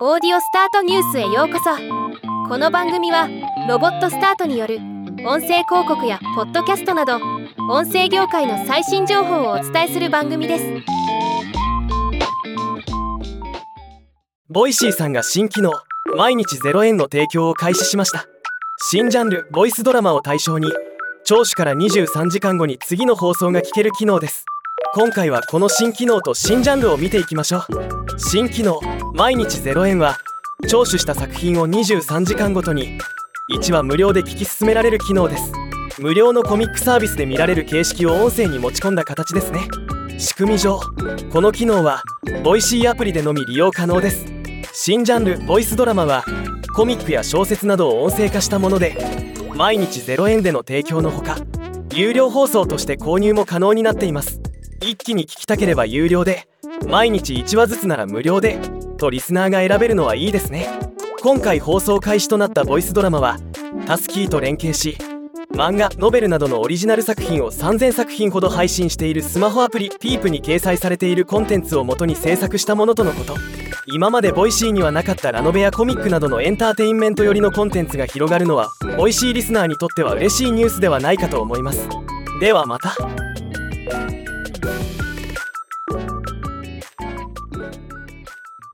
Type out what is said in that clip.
オーディオスタートニュースへようこそ。この番組はロボットスタートによる音声広告やポッドキャストなど音声業界の最新情報をお伝えする番組です。ボイシーさんが新機能毎日0円の提供を開始しました。新ジャンルボイスドラマを対象に聴取から23時間後に次の放送が聞ける機能です。今回はこの新機能と新ジャンルを見ていきましょう。新機能毎日0円は聴取した作品を23時間ごとに1話無料で聞き進められる機能です。無料のコミックサービスで見られる形式を音声に持ち込んだ形ですね。仕組み上この機能はボイシーアプリでのみ利用可能です。新ジャンルボイスドラマはコミックや小説などを音声化したもので毎日0円での提供のほか有料放送として購入も可能になっています。一気に聞きたければ有料で毎日1話ずつなら無料でとリスナーが選べるのはいいですね。今回放送開始となったボイスドラマはタスキーと連携し漫画ノベルなどのオリジナル作品を3000作品ほど配信しているスマホアプリピープに掲載されているコンテンツを元に制作したものとのこと。今までボイシーにはなかったラノベやコミックなどのエンターテインメント寄りのコンテンツが広がるのはボイシーリスナーにとっては嬉しいニュースではないかと思います。ではまた。